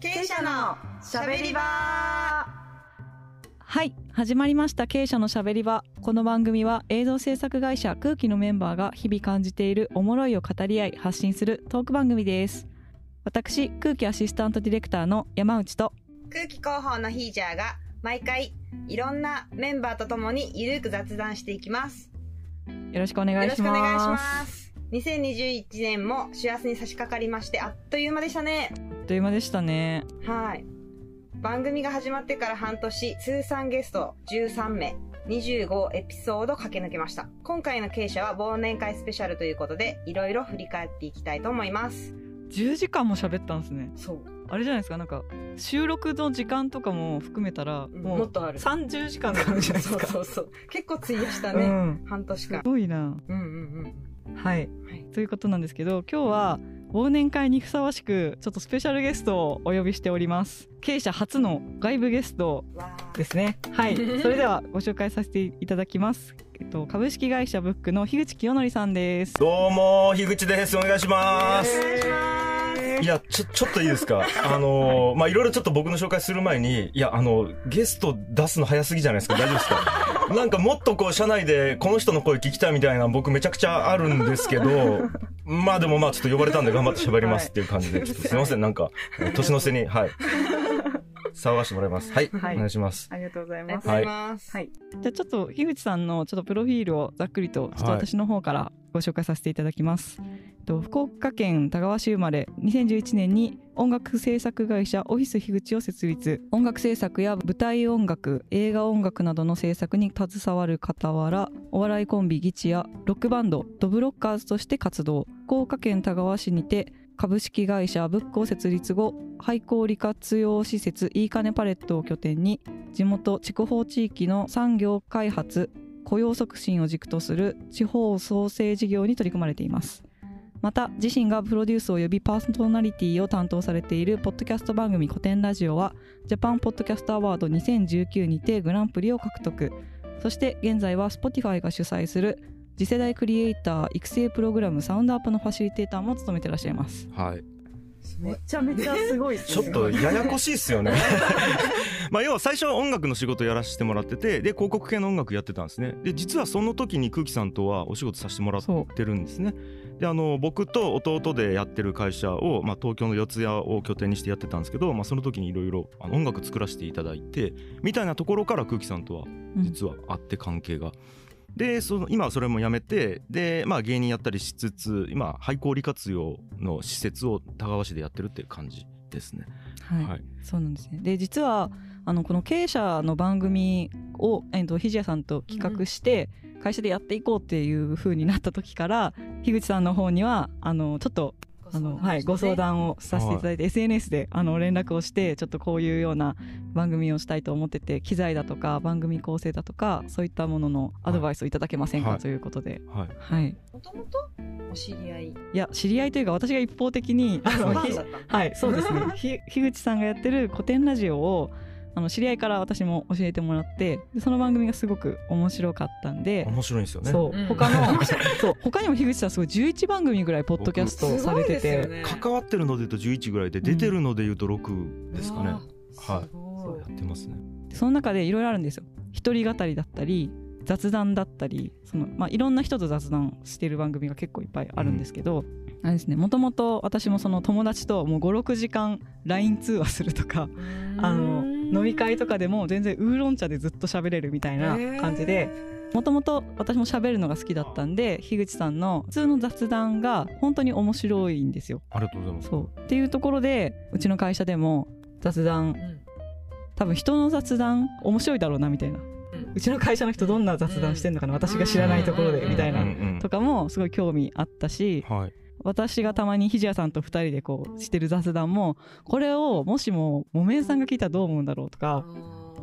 経営者のしゃべり場。はい始まりました。経営者のしゃべり場。この番組は映像制作会社空気のメンバーが日々感じているおもろいを語り合い発信するトーク番組です。私空気アシスタントディレクターの山内と空気広報のヒージャーが毎回いろんなメンバーとともにゆるく雑談していきます。よろしくお願よろいします。しくお願いします2021年も幸せに差し掛かりましてあっという間でしたね。あっという間でしたね。はい。番組が始まってから半年通算ゲスト13名25エピソード駆け抜けました。今回の経営者は忘年会スペシャルということでいろいろ振り返っていきたいと思います。10時間も喋ったんですね。そう。あれじゃないですか？なんか収録の時間とかも含めたらうんもうもっとある。30時間とかあるじゃないですか？そうそうそう。結構費やしたね、うん。半年間。すごいな。うんうんはいうんはい。ということなんですけど今日は忘年会にふさわしくちょっとスペシャルゲストをお呼びしております。経営者初の外部ゲストですね。はい。それではご紹介させていただきます。えっと株式会社ブックの樋口清則さんです。どうも、樋口です。お願いします。お願いします。いや、ちょ、ちょっといいですか？あのー、まあ、いろいろちょっと僕の紹介する前に、いや、あの、ゲスト出すの早すぎじゃないですか？大丈夫ですか？なんかもっとこう、社内でこの人の声聞きたいみたいな僕めちゃくちゃあるんですけど、まあでもまあちょっと呼ばれたんで頑張って喋りますっていう感じで、ちょっとすいません、なんか、年の瀬に、はい。騒がしてもらいます。はい。はいお願いします。ありがとうございますありがとうございます、はいじゃあちょっと樋口さんのちょっとプロフィールをざっくりとちょっと私の方からご紹介させていただきます。えっと福岡県田川市生まれ2011年に音楽制作会社オフィス樋口を設立音楽制作や舞台音楽映画音楽などの制作に携わる傍らお笑いコンビギチやロックバンドドブロッカーズとして活動福岡県田川市にて株式会社ブックを設立後廃校利活用施設いいかねパレットを拠点に地元筑豊地域の産業開発雇用促進を軸とする地方創生事業に取り組まれています。また自身がプロデュース及びパーソナリティを担当されているポッドキャスト番組古典ラジオはジャパンポッドキャストアワード2019にてグランプリを獲得。そして現在は Spotify が主催する次世代クリエイター育成プログラムサウンドアップのファシリテーターも務めてらっしゃいますはい。めちゃめちゃすごいちょっとややこしいっすよね。まあ要は最初は音楽の仕事やらせてもらっててで広告系の音楽やってたんですねで実はその時に空気さんとはお仕事させてもらってるんですねであの僕と弟でやってる会社を、まあ、東京の四谷を拠点にしてやってたんですけど、まあ、その時にいろいろ音楽作らせていただいてみたいなところから空気さんとは実はあって関係が。でその今はそれもやめてで、まあ、芸人やったりしつつ今廃校利活用の施設を田川市でやってるっていう感じですね。はい、はい。そうなんですね。で実はあのこの経営者の番組を、えっと、ひじやさんと企画して会社でやっていこうっていう風になった時から樋口さんの方にはあのちょっとあの、はい、ご相談をさせていただいて、SNS であの連絡をしてちょっとこういうような番組をしたいと思ってて機材だとか番組構成だとかそういったもののアドバイスをいただけませんか、はい。ということで、はい。はい、もともとお知り合い？いや知り合いというか私が一方的にはい、そうですね。ひ樋口さんがやってる古典ラジオをあの知り合いから私も教えてもらって、でその番組がすごく面白かったんで、面白いんですよね。そう、うん。他の そう他にも樋口さんすごい11番組ぐらいポッドキャストをされてて、ね。関わってるので言うと11ぐらいで出てるので言うと6ですかね、うわはい。すごい。やってますねでその中でいろいろあるんですよ。一人語りだったり。雑談だったりその、まあ、いろんな人と雑談してる番組が結構いっぱいあるんですけど、あれですねもともと私もその友達ともう56時間 LINE 通話するとかあの飲み会とかでも全然ウーロン茶でずっと喋れるみたいな感じでもともと私も喋るのが好きだったんで樋口さんの普通の雑談が本当に面白いんですよ。ありがとうございますそうっていうところでうちの会社でも雑談うん多分人の雑談面白いだろうなみたいな。うん。うちの会社の人どんな雑談してんのかな私が知らないところでみたいな。とかもすごい興味あったしはい。私がたまにひじやさんと2人でこうしてる雑談もこれをもしも木綿さんが聞いたらどう思うんだろうとか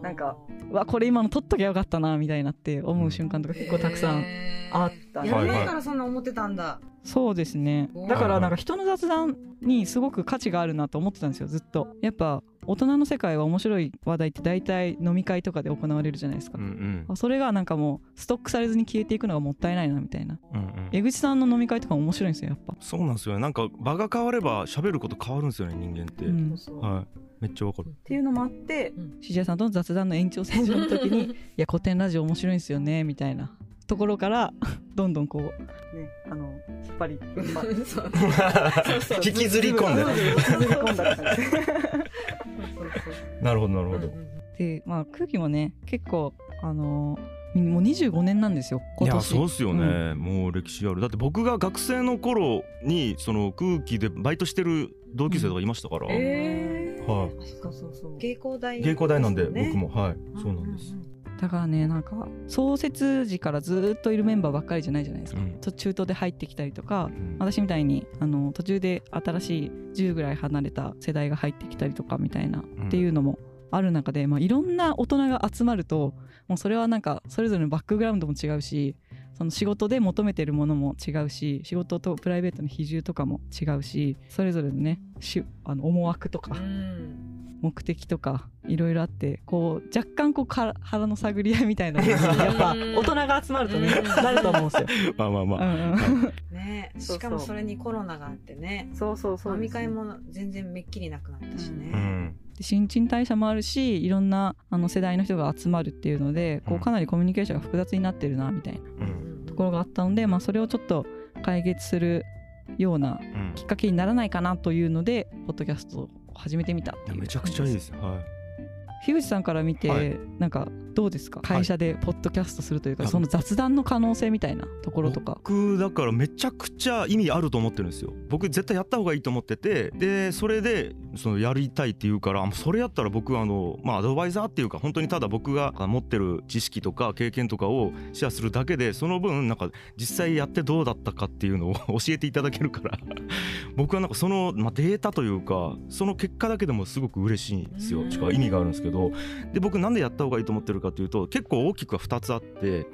なんかうわこれ今の撮っときゃよかったなみたいなって思う瞬間とか結構たくさんあったねやる前からそんな思ってたんだ。そうですね。だからなんか人の雑談にすごく価値があるなと思ってたんですよずっと。やっぱ大人の世界は面白い話題って大体飲み会とかで行われるじゃないですか。うんう、ん。それがなんかもうストックされずに消えていくのがもったいないなみたいな。うんうん。江口さんの飲み会とかも面白いんですよやっぱ、そうなんですよね。なんか場が変われば喋ること変わるんですよね人間って、うん、はめっちゃわかる。っていうのもあってうん。シジアさんとの雑談の延長線上の時に「いや古典ラジオ面白いんですよね」みたいなところからどんどんこうねあの引っ張り引きずり込んで引きずり込んだ感じ。そうそうなるほどなるほど。うんうんでまあ空気もね結構あのもう25年なんですよいや今年そうっすよね、もう歴史ある。だって僕が学生の頃にその空気でバイトしてる同級生とかいましたから、えー。はい。そうそうそう。芸工大芸工大なんで僕も。はい。そうなんです、だからねなんか創設時からずっといるメンバーばっかりじゃないじゃないですか、うん。中途で入ってきたりとかうん。私みたいにあの途中で新しい10ぐらい離れた世代が入ってきたりとかみたいな、ん。っていうのもある中で、まあ、いろんな大人が集まるともうそれはなんかそれぞれのバックグラウンドも違うしその仕事で求めてるものも違うし仕事とプライベートの比重とかも違うしそれぞれのねしあの思惑とかうん。目的とかいろいろあってこう若干こうか腹の探り合いみたいな やっぱ大人が集まるとねうん。なると思うんですよ。まあまあまあ、うんうんねしかもそれにコロナがあってねそうそうそう飲み会も全然めっきりなくなったしね、うん。で新陳代謝もあるしいろんなあの世代の人が集まるっていうのでこううん。かなりコミュニケーションが複雑になってるなみたいな。うん。ところがあったので、まあ、それをちょっと解決するようなうん。きっかけにならないかなというのでポッドキャストを始めてみたっていうめちゃくちゃいいですは樋口さんから見て、はい。なんかどうですか？会社でポッドキャストするというか、はい。その雑談の可能性みたいなところとか？僕だからめちゃくちゃ意味あると思ってるんですよ。僕絶対やった方がいいと思ってて。でそれでそのやりたいって言うからあそれやったら僕はあのまあアドバイザーっていうか本当にただ僕が持ってる知識とか経験とかをシェアするだけでその分なんか実際やってどうだったかっていうのを 教えていただけるから。僕はなんかその、まあ、データというかその結果だけでもすごく嬉しいんですよ。うん。しかも意味があるんですけど。で僕なんでやった方がいいと思ってるかというと結構大きくは2つあって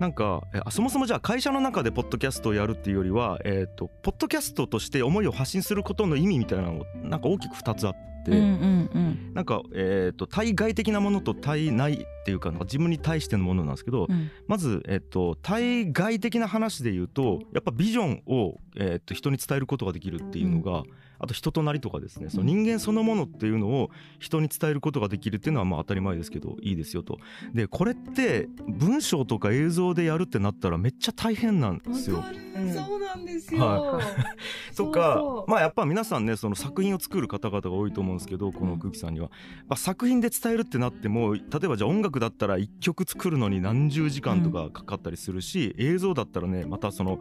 なんかそもそもじゃあ会社の中でポッドキャストをやるっていうよりは、えー、とポッドキャストとして思いを発信することの意味みたいなのがなんか大きく2つあって、うんうんうん。なんか、えー、と対外的なものと対内っていうかなんか自分に対してのものなんですけど、うん。まず、えっと、対外的な話で言うとやっぱビジョンを、えっと、人に伝えることができるっていうのが、あと人となりとかですねその人間そのものっていうのを人に伝えることができるっていうのはまあ当たり前ですけどいいですよと。でこれって文章とか映像でやるってなったらめっちゃ大変なんですよ。そうなんですよ、は そうとか。そうまあやっぱ皆さんねその作品を作る方々が多いと思うんですけどこの空気さんには、まあ、作品で伝えるってなっても例えばじゃあ音楽だったら1曲作るのに何十時間とかかかったりするし、映像だったらねまたその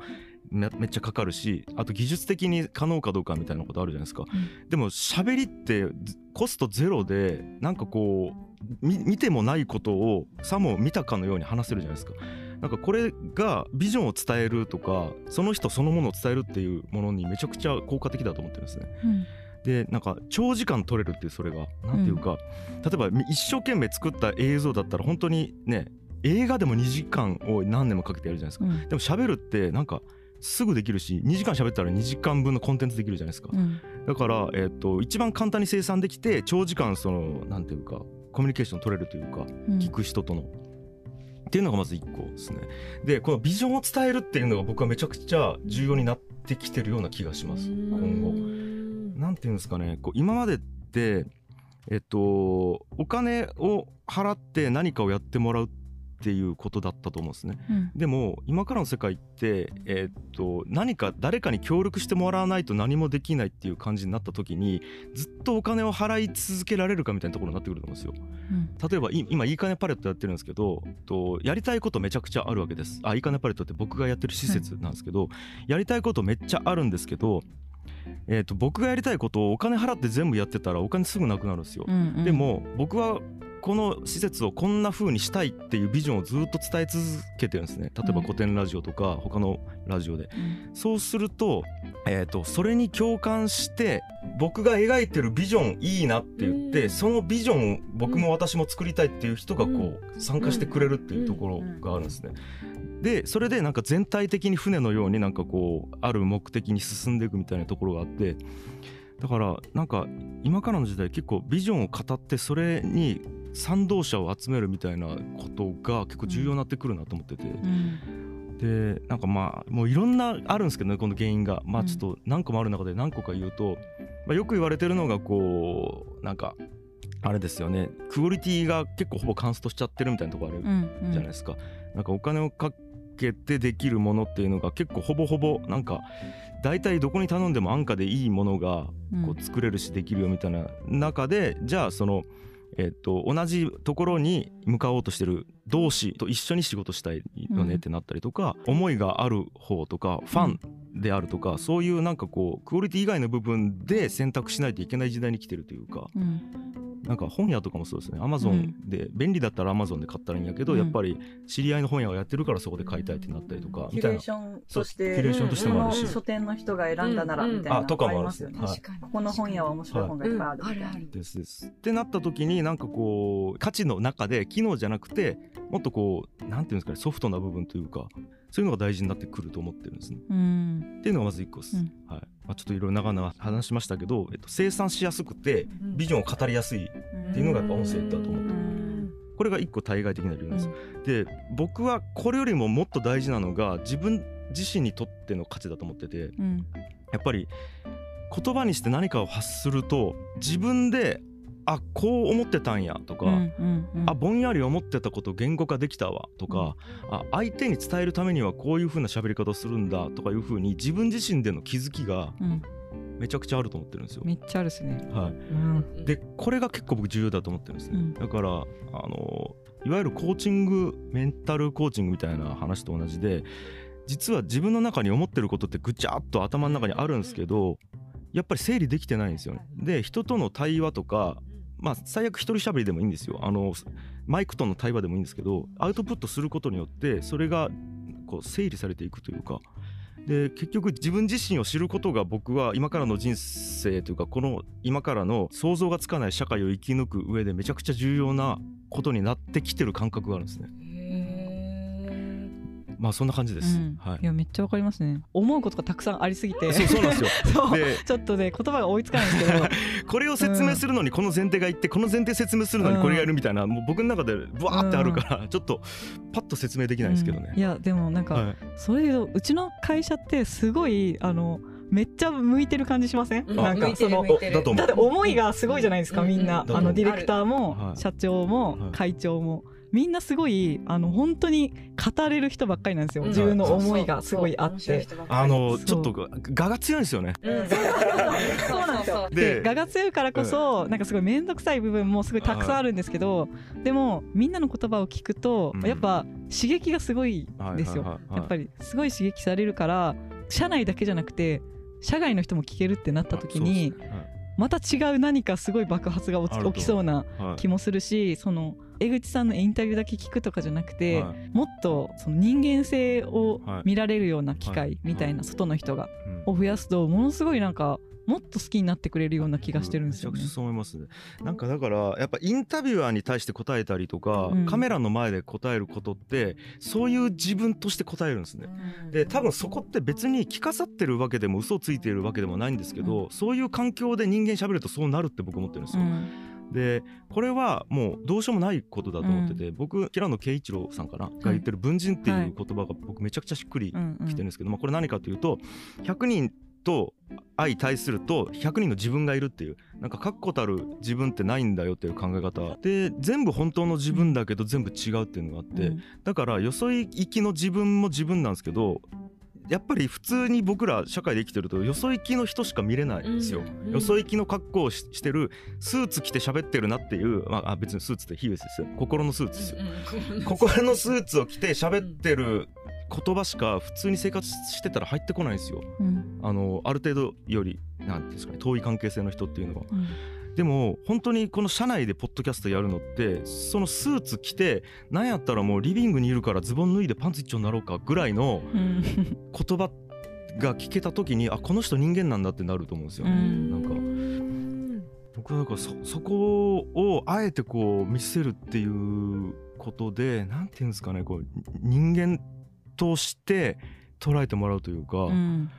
めめっちゃかかるしあと技術的に可能かどうかみたいなことあるじゃないですか、でも喋りってずコストゼロでなんかこうみ見てもないことをさも見たかのように話せるじゃないですか。なんかこれがビジョンを伝えるとかその人そのものを伝えるっていうものにめちゃくちゃ効果的だと思ってるんですね。うん。でなんか長時間撮れるっていうそれがなんていうか、例えばみ一生懸命作った映像だったら本当にね映画でも2時間を何年もかけてやるじゃないですか。うん。でも喋るってなんかすぐできるし2時間喋ったら2時間分のコンテンツできるじゃないですか、うんだから、えっと一番簡単に生産できて長時間そのなんていうかコミュニケーション取れるというかうん聞く人との。っていうのがまず1個ですね。でこのビジョンを伝えるっていうのが僕はめちゃくちゃ重要になってきてるような気がします今後。なんていうんですかねこう今までってえっとお金を払って何かをやってもらうっていうことだったと思うんですね。うんでも今からの世界って、えーっと何か誰かに協力してもらわないと何もできないっていう感じになった時にずっとお金を払い続けられるかみたいなところになってくると思うんですよ。うん例えばい今いいかねパレットやってるんですけどとやりたいことめちゃくちゃあるわけです。あいいかねパレットって僕がやってる施設なんですけど、やりたいことめっちゃあるんですけど、えーっと僕がやりたいことをお金払って全部やってたらお金すぐなくなるんですよ。うんうんでも僕はこの施設をこんな風にしたいっていうビジョンをずっと伝え続けてるんですね。例えばうん。古典ラジオとか他のラジオで、うん。そうすると,、えー、とそれに共感して僕が描いてるビジョンいいなって言って、うん。そのビジョンを僕も私も作りたいっていう人がこう、参加してくれるっていうところがあるんですね。でそれでなん。か全体的に船のようになん。かこうある目的に進ん。でいくみたいなところがあってだからなんか今からの時代結構ビジョンを語ってそれに賛同者を集めるみたいなことが結構重要になってくるなと思ってて、うん。でなんかまあもういろんなあるんですけどねこの原因が。まあうんちょっと何個もある中で何個か言うと、まあ、よく言われてるのがこうなんかあれですよね。クオリティが結構ほぼカンストしちゃってるみたいなとこあるじゃないですか、なんかお金をかけてできるものっていうのが結構ほぼほぼなんか大体どこに頼んでも安価でいいものがこう作れるしできるよみたいな中で、じゃあそのえっと、同じところに向かおうとしてる同士と一緒に仕事したいよねってなったりとか、うん、思いがある方とかファンであるとか、うん、そういうなんかこうクオリティ以外の部分で選択しないといけない時代に来てるというか、うん、なんか本屋とかもそうですね。アマゾンで、便利だったらアマゾンで買ったらいいんやけど、やっぱり知り合いの本屋がやってるからそこで買いたいってなったりとかみたいな。キュレーションとしてキュレーションとしてもあるし。書店の人が選ん。だならみたいなあとかもありますよね、はい、ここの本屋は面白い本がいっぱいあるみたいな、ですですってなった時になん。かこう価値の中で機能じゃなくてもっとこうなん。ていうん。ですかねソフトな部分というかそういうのが大事になってくると思ってるん。ですね。っていうのがまず一個です。はいまあ、ちょっといろいろ長々話しましたけど、えっと、生産しやすくてビジョンを語りやすいっていうのがやっぱ音声だと思ってる。これが一個対外的な理由です。で僕はこれよりももっと大事なのが自分自身にとっての価値だと思ってて、やっぱり言葉にして何かを発すると自分であこう思ってたんやとか、うんうんうん、あぼんやり思ってたこと言語化できたわとか、うん、あ相手に伝えるためにはこういうふうな喋り方をするんだとかいうふうに自分自身での気づきがめちゃくちゃあると思ってるんですよ。めっちゃあるですね、はい、でこれが結構僕重要だと思ってるんですね。うん、だからあのいわゆるコーチングメンタルコーチングみたいな話と同じで実は自分の中に思ってることってぐちゃっと頭の中にあるんですけどやっぱり整理できてないんですよね。で人との対話とかまあ最悪一人喋りでもいいんですよあのマイクとの対話でもいいんですけどアウトプットすることによってそれがこう整理されていくというかで結局自分自身を知ることが僕は今からの人生というかこの今からの想像がつかない社会を生き抜く上でめちゃくちゃ重要なことになってきてる感覚があるんですね。まあそんな感じです、うん、はい、いやめっちゃわかりますね。思うことがたくさんありすぎて。そうそうなんですよ。でちょっとね言葉が追いつかないんですけど。これを説明するのにこの前提がいって、この前提説明するのにこれがいるみたいな、もう僕の中でブワーってあるから、ちょっとパッと説明できないですけどね、いやでもなんか、はい、それでうちの会社ってすごいあのめっちゃ向いてる感じしません、うん、なんかそのだって思いがすごいじゃないですか、みんな、あのディレクターも、社長も、会長も。みんなすごいあの本当に語れる人ばっかりなんですよ、自分の思いがすごいあって。あのちょっと我が強いんですよね、そうなんですよ。で我が強いからこそ、なんかすごい面倒くさい部分もすごいたくさんあるんですけど、でもみんなの言葉を聞くと、やっぱ刺激がすごいですよ、やっぱりすごい刺激されるから社内だけじゃなくて社外の人も聞けるってなった時に、また違う何かすごい爆発が起きそうな気もするし、その江口さんのインタビューだけ聞くとかじゃなくて、はい、もっとその人間性を見られるような機会みたいな外の人が、を増やすとものすごいなんかもっと好きになってくれるような気がしてるんですよ、ね、そう思いますね。なんかだからやっぱインタビュアーに対して答えたりとか、うん、カメラの前で答えることってそういう自分として答えるんですね。で多分そこって別に着飾ってるわけでも嘘をついているわけでもないんですけど、うん、そういう環境で人間喋るとそうなるって僕思ってるんですよ。うんでこれはもうどうしようもないことだと思ってて、うん、僕平野啓一郎さんかな、が言ってる「文人」っていう言葉が僕めちゃくちゃしっくりきてるんですけど、まあ、これ何かというと100人と相対すると100人の自分がいるっていうなんか確固たる自分ってないんだよっていう考え方。で全部本当の自分だけど全部違うっていうのがあって、うん、だからよそ行きの自分も自分なんですけどやっぱり普通に僕ら社会で生きてるとよそ行きの人しか見れないんですよ、うん、よそ行きの格好をしてるスーツ着て喋ってるなっていう、まあ、別にスーツって比喩ですよ。心のスーツですよ、うん、心のスーツを着て喋ってる言葉しか普通に生活してたら入ってこないんですよ、うん、あのある程度よりなんですかね遠い関係性の人っていうのは。でも本当にこの社内でポッドキャストやるのってそのスーツ着てなんやったらもうリビングにいるからズボン脱いでパンツ一丁になろうかぐらいの言葉が聞けた時にあこの人人間なんだってなると思うんですよね。なんか僕はなんかそそこをあえてこう見せるっていうことでなんていうんですかねこう人間として捉えてもらうというか、うん、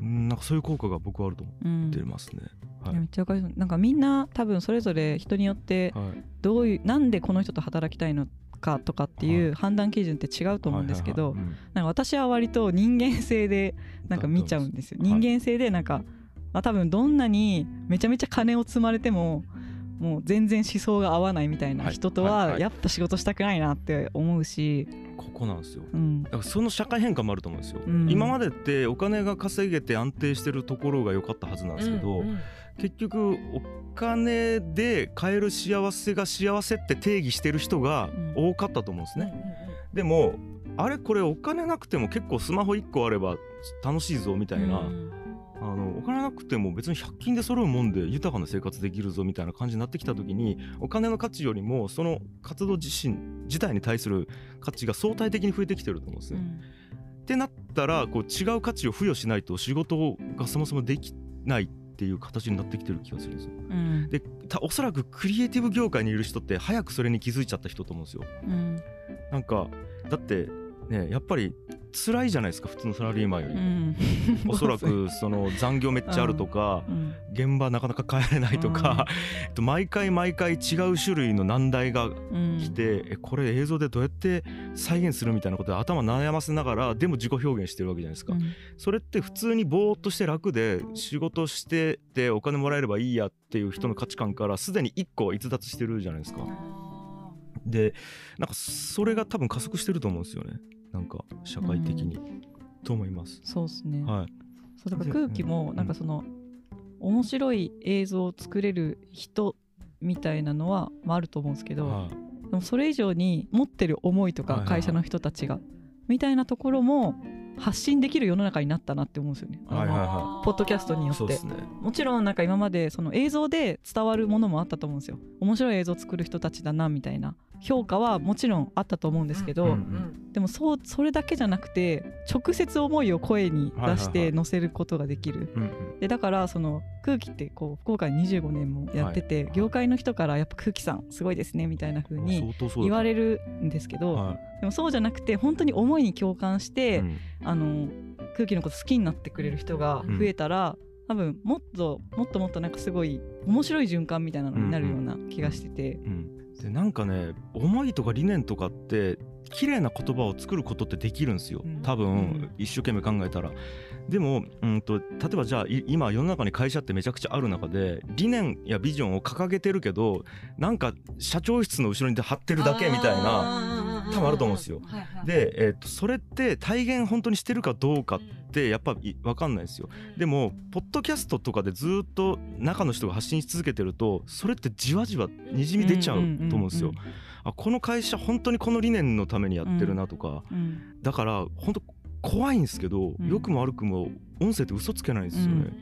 なんかそういう効果が僕はあると思ってますね。はい、めっちゃわかりますなんかみんな多分それぞれ人によってどういう、はい、なんでこの人と働きたいのかとかっていう判断基準って違うと思うんですけど私は割と人間性でなんか見ちゃうんですよ。人間性でなんかまあ、多分どんなにめちゃめちゃ金を積まれてももう全然思想が合わないみたいな人とはやっぱ仕事したくないなって思うし、ここなんですよ、うん、だからその社会変化もあると思うんですよ、うん、今までってお金が稼げて安定してるところが良かったはずなんですけど、うんうん、結局お金で買える幸せが幸せって定義してる人が多かったと思うんですね、でもあれこれお金なくても結構スマホ1個あれば楽しいぞみたいな、あのお金なくても別に100均で揃うもんで豊かな生活できるぞみたいな感じになってきた時にお金の価値よりもその活動自身自体に対する価値が相対的に増えてきてると思うんですね。うん、ってなったらこう違う価値を付与しないと仕事がそもそもできないっていう形になってきてる気がするんですよ。うん、でおそらくクリエイティブ業界にいる人って早くそれに気づいちゃった人と思うんですよ。うん、なんかだってねやっぱり辛いじゃないですか普通のサラリーマンより、うん、おそらくその残業めっちゃあるとか、うん、現場なかなか帰れないとか、うん、毎回毎回違う種類の難題が来て、えこれ映像でどうやって再現するみたいなことで頭悩ませながらでも自己表現してるわけじゃないですか、それって普通にぼーっとして楽で仕事しててお金もらえればいいやっていう人の価値観からすでに1個逸脱してるじゃないですか。でなんかそれが多分加速してると思うんですよね。なんか社会的に、うん、と思います。そうですね。はい。そうだから空気もなんかその、うん、面白い映像を作れる人みたいなのは、まあ、あると思うんですけど、はい、でもそれ以上に持ってる思いとか会社の人たちが、みたいなところも発信できる世の中になったなって思うんですよね。はいはいはい、ポッドキャストによって、ね、もちろんなんか今までその映像で伝わるものもあったと思うんですよ。面白い映像作る人たちだなみたいな評価はもちろんあったと思うんですけど、うんうん、でもそうそれだけじゃなくて直接思いを声に出して載せることができる、でだからその空気ってこう福岡に25年もやってて、はい、業界の人からやっぱ空気さんすごいですねみたいな風に言われるんですけど、はい、でもそうじゃなくて本当に思いに共感して、うん、あの空気のこと好きになってくれる人が増えたら、多分もっともっともっとなんかすごい面白い循環みたいなのになるような気がしてて、うん。うんでなんかね思いとか理念とかって綺麗な言葉を作ることってできるんですよ。多分、一生懸命考えたら。でも、うんと、例えばじゃあ今世の中に会社ってめちゃくちゃある中で理念やビジョンを掲げてるけどなんか社長室の後ろに貼ってるだけみたいな多分あると思うんですよ。で、えー、とそれって体現本当にしてるかどうかってやっぱ分かんないですよ。でもポッドキャストとかでずっと中の人が発信し続けてるとそれってじわじわにじみ出ちゃうと思うんですよ。あこの会社本当にこの理念のためにやってるなとか、だから本当怖いんですけど、良くも悪くも音声って嘘つけないんですよね。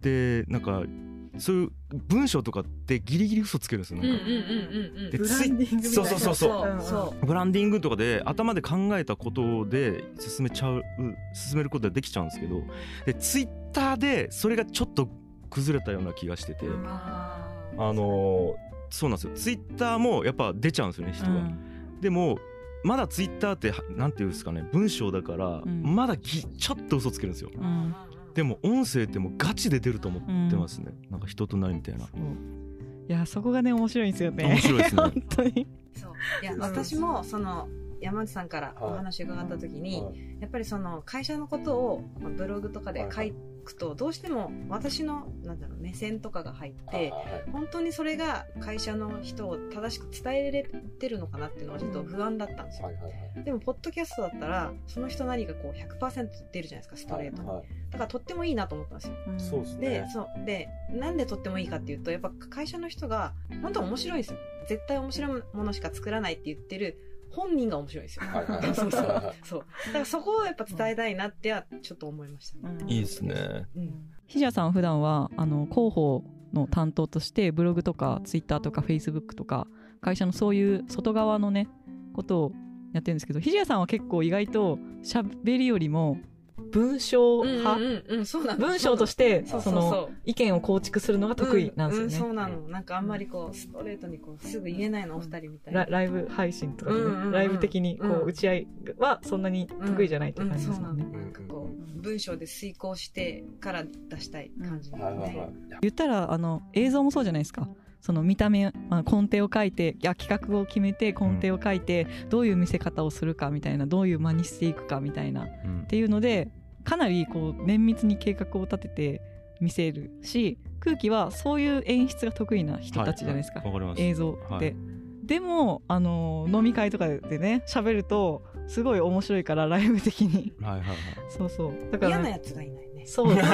でなんかそういう文章とかってギリギリ嘘つけるんですよなんか、でブランディングそうそうそうそう。ブランディングとかで頭で考えたことで進めちゃう進めることができちゃうんですけどでツイッターでそれがちょっと崩れたような気がしてて。あのそうなんですよ。ツイッターもやっぱ出ちゃうんですよね人が、うん、でもまだツイッターってなんていうんですかね文章だから、まだちょっと嘘つけるんですよ、うんでも音声ってもうガチで出ると思ってますね、うん、なんか人となりみたいな。いやそこがね面白いんですよね。面白いですね。本当に。そう。いや私もその山内さんからお話伺った時に、はい、やっぱりその会社のことをブログとかで書いくとどうしても私のなんだろう目線とかが入って本当にそれが会社の人を正しく伝えれてるのかなっていうのはちょっと不安だったんですよ、でもポッドキャストだったらその人なりがこう100%出るじゃないですかストレート。に、だからとってもいいなと思ったんですよ、でそうでなんでとってもいいかっていうとやっぱ会社の人が本当面白いですよ。絶対面白いものしか作らないって言ってる本人が面白いですよ。そうそう。そう。だからそこをやっぱ伝えたいなってはちょっと思いました、ね。いいですね。うん。ひじやさん普段はあの広報の担当としてブログとかツイッターとかフェイスブックとか会社のそういう外側のねことをやってるんですけどひじやさんは結構意外と喋りよりも文章派、文章としてその。意見を構築するのが得意なんですよね、そうなの。なんかあんまりこうストレートにこうすぐ言えないのお二人みたいな、ライブ配信とかね、ライブ的にこう打ち合いはそんなに得意じゃないって感じですよね、なんかこう文章で遂行してから出したい感じで。すね、言ったらあの映像もそうじゃないですかその見た目、まあ、根底を書いていや企画を決めて根底を書いて、どういう見せ方をするかみたいなどういう間にしていくかみたいな、っていうのでかなりこう綿密に計画を立てて見せるし空気はそういう演出が得意な人たちじゃないですか、はい、映像って、はい、でもあの飲み会とかでね喋るとすごい面白いからライブ的に。はいはいはい。そうそう。だから、ね、嫌なやつがいないね。そう。ですね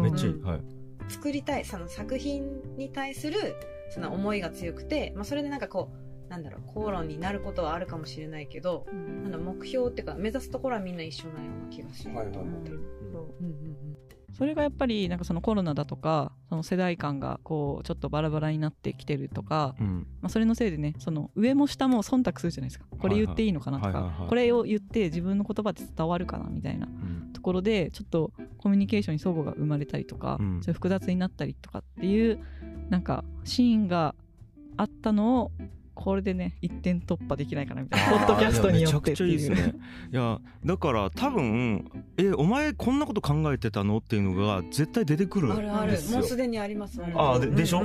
めっちゃいい、はい、作りたいその作品に対するその思いが強くて、まあ、それでなんかこうなんだろう口論になることはあるかもしれないけど、うん、なんだ目標っていうか目指すところはみんな一緒なような気がします。はいはいはい、うんうんうんそれがやっぱりなんかそのコロナだとかその世代間がこうちょっとバラバラになってきてるとか、うん、まあ、それのせいでねその上も下も忖度するじゃないですか。これ言っていいのかなとか、これを言って自分の言葉で伝わるかなみたいなところでちょっとコミュニケーションに齟齬が生まれたりとか、うん、複雑になったりとかっていうなんかシーンがあったのをこれでね一点突破できないかなみたいな。ポッドキャストによってっていう。いいね。いやだから多分えお前こんなこと考えてたの？っていうのが絶対出てくるあるある。もうすでにありますあででしょ、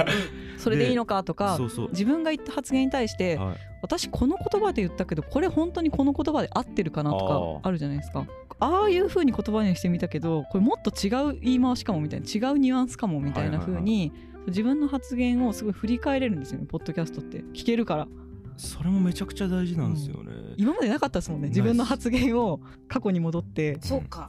それでいいのかとか自分が言った発言に対して、はい、私この言葉で言ったけどこれ本当にこの言葉で合ってるかなとかあるじゃないですか。ああいうふうに言葉にしてみたけどこれもっと違う言い回しかもみたいな違うニュアンスかもみたいなふうに、はいはい。はい自分の発言をすごい振り返れるんですよねポッドキャストって。聞けるから。それもめちゃくちゃ大事なんですよね、うん、今までなかったですもんね自分の発言を過去に戻って。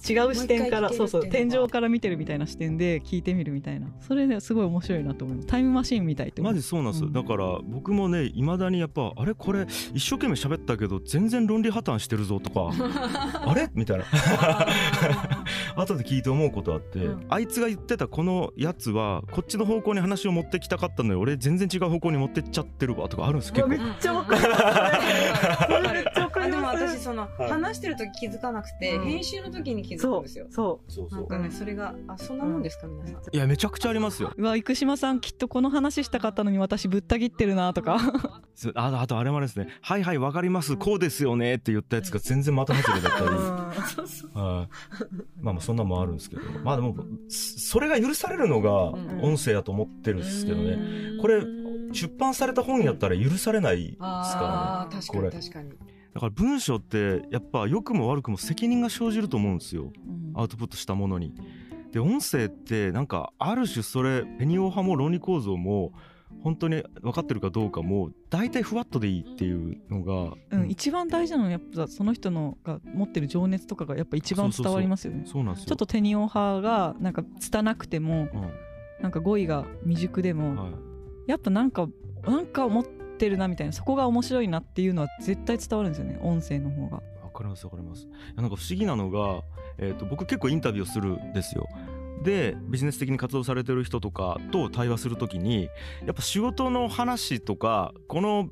違う視点からそうそう天井から見てるみたいな視点で聞いてみるみたいな。それですごい面白いなと思いますタイムマシーンみたいってマジそうなんです、うん、だから僕もねいまだにやっぱあれこれ一生懸命喋ったけど全然論理破綻してるぞとか。あれ？みたいな 後で聞いて思うことあって、うん、あいつが言ってたこのやつはこっちの方向に話を持ってきたかったのに俺全然違う方向に持ってっちゃってるわとかあるんです結構。めっちゃ でも私その、話してる時気づかなくて、編集の時に気づくんですよ。そう。そうなんかね、それが、あ、そんなもんですか、皆さん。いや、めちゃくちゃありますよ。うわ、生島さん、きっとこの話したかったのに私ぶった切ってるなとか。ああとあれもあれですね。はいはい、わかります。こうですよねって言ったやつが全然また外れだったり。まあまあそんなもあるんですけど。まあでも、それが許されるのが音声だと思ってるんですけどね。これ、出版された本やったら許されないですからね。確かに確かに。だから文章ってやっぱ良くも悪くも責任が生じると思うんですよ、うん、アウトプットしたものに。で音声ってなんかある種それペニオ派も論理構造も本当に分かってるかどうかも大体ふわっとでいいっていうのが、うん、うん、一番大事なのはやっぱその人のが持ってる情熱とかがやっぱ一番伝わりますよね。そうなんですよ。ちょっとテニオ派がなんか拙くても、うん、なんか語彙が未熟でも、はい、やっぱなんかなんか思ってるなみたいなそこが面白いなっていうのは絶対伝わるんですよね音声の方が。わかりますわかります。なんか不思議なのが、えーと、僕結構インタビューするんですよ。でビジネス的に活動されてる人とかと対話するときにやっぱ仕事の話とかこの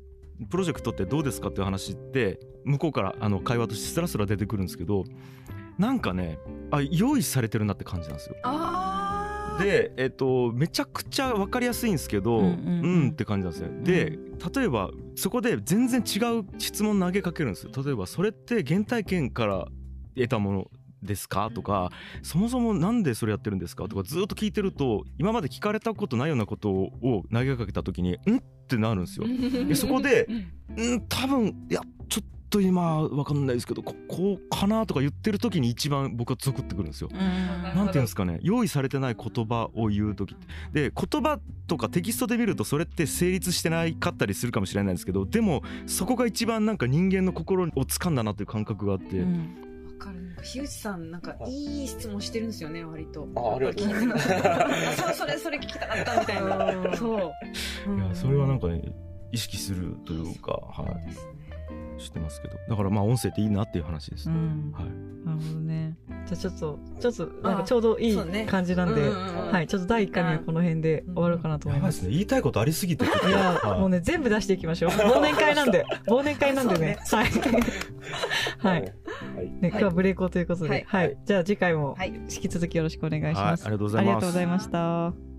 プロジェクトってどうですかっていう話って向こうからあの会話としてスラスラ出てくるんですけどなんかねあ用意されてるなって感じなんですよ。あで、えっと、めちゃくちゃ分かりやすいんですけど、うん、うんうん、って感じなんですね。で例えばそこで全然違う質問投げかけるんです例えばそれって原体験から得たものですか？とかそもそもなんでそれやってるんですか？とかずっと聞いてると今まで聞かれたことないようなことを投げかけた時に「ん?」ってなるんですよ。でそこで「ん多分いやちょっと今わかんないですけどここかなとか言ってる時に一番僕はゾクってくるんですよ。なんていうんですかね。用意されてない言葉を言う時で言葉とかテキストで見るとそれって成立してないかったりするかもしれないんですけどでもそこが一番なんか人間の心を掴んだなという感覚があって。うん。樋口さんなんかいい質問してるんですよね割と。あありがとう。そうそれそれ聞きたかったみたいな。そう、いやそれはなんかね意識するというかはい、してますけど。だからまあ音声っていいなっていう話です、うん、はい、なるほどね。じゃあちょっとちょっとなんかちょうどいい感じなんで、ねうんうんうん、はい。ちょっと第1回目はこの辺で終わるかなと思います、ね、言いたいことありすぎていや、はい、もうね全部出していきましょう。忘年会なんで。忘年会なんでね。はい。はい、ね、今日はブレイクということで、はい、はい、じゃあ次回も引き続きよろしくお願いします、ありがとうございます。ありがとうございました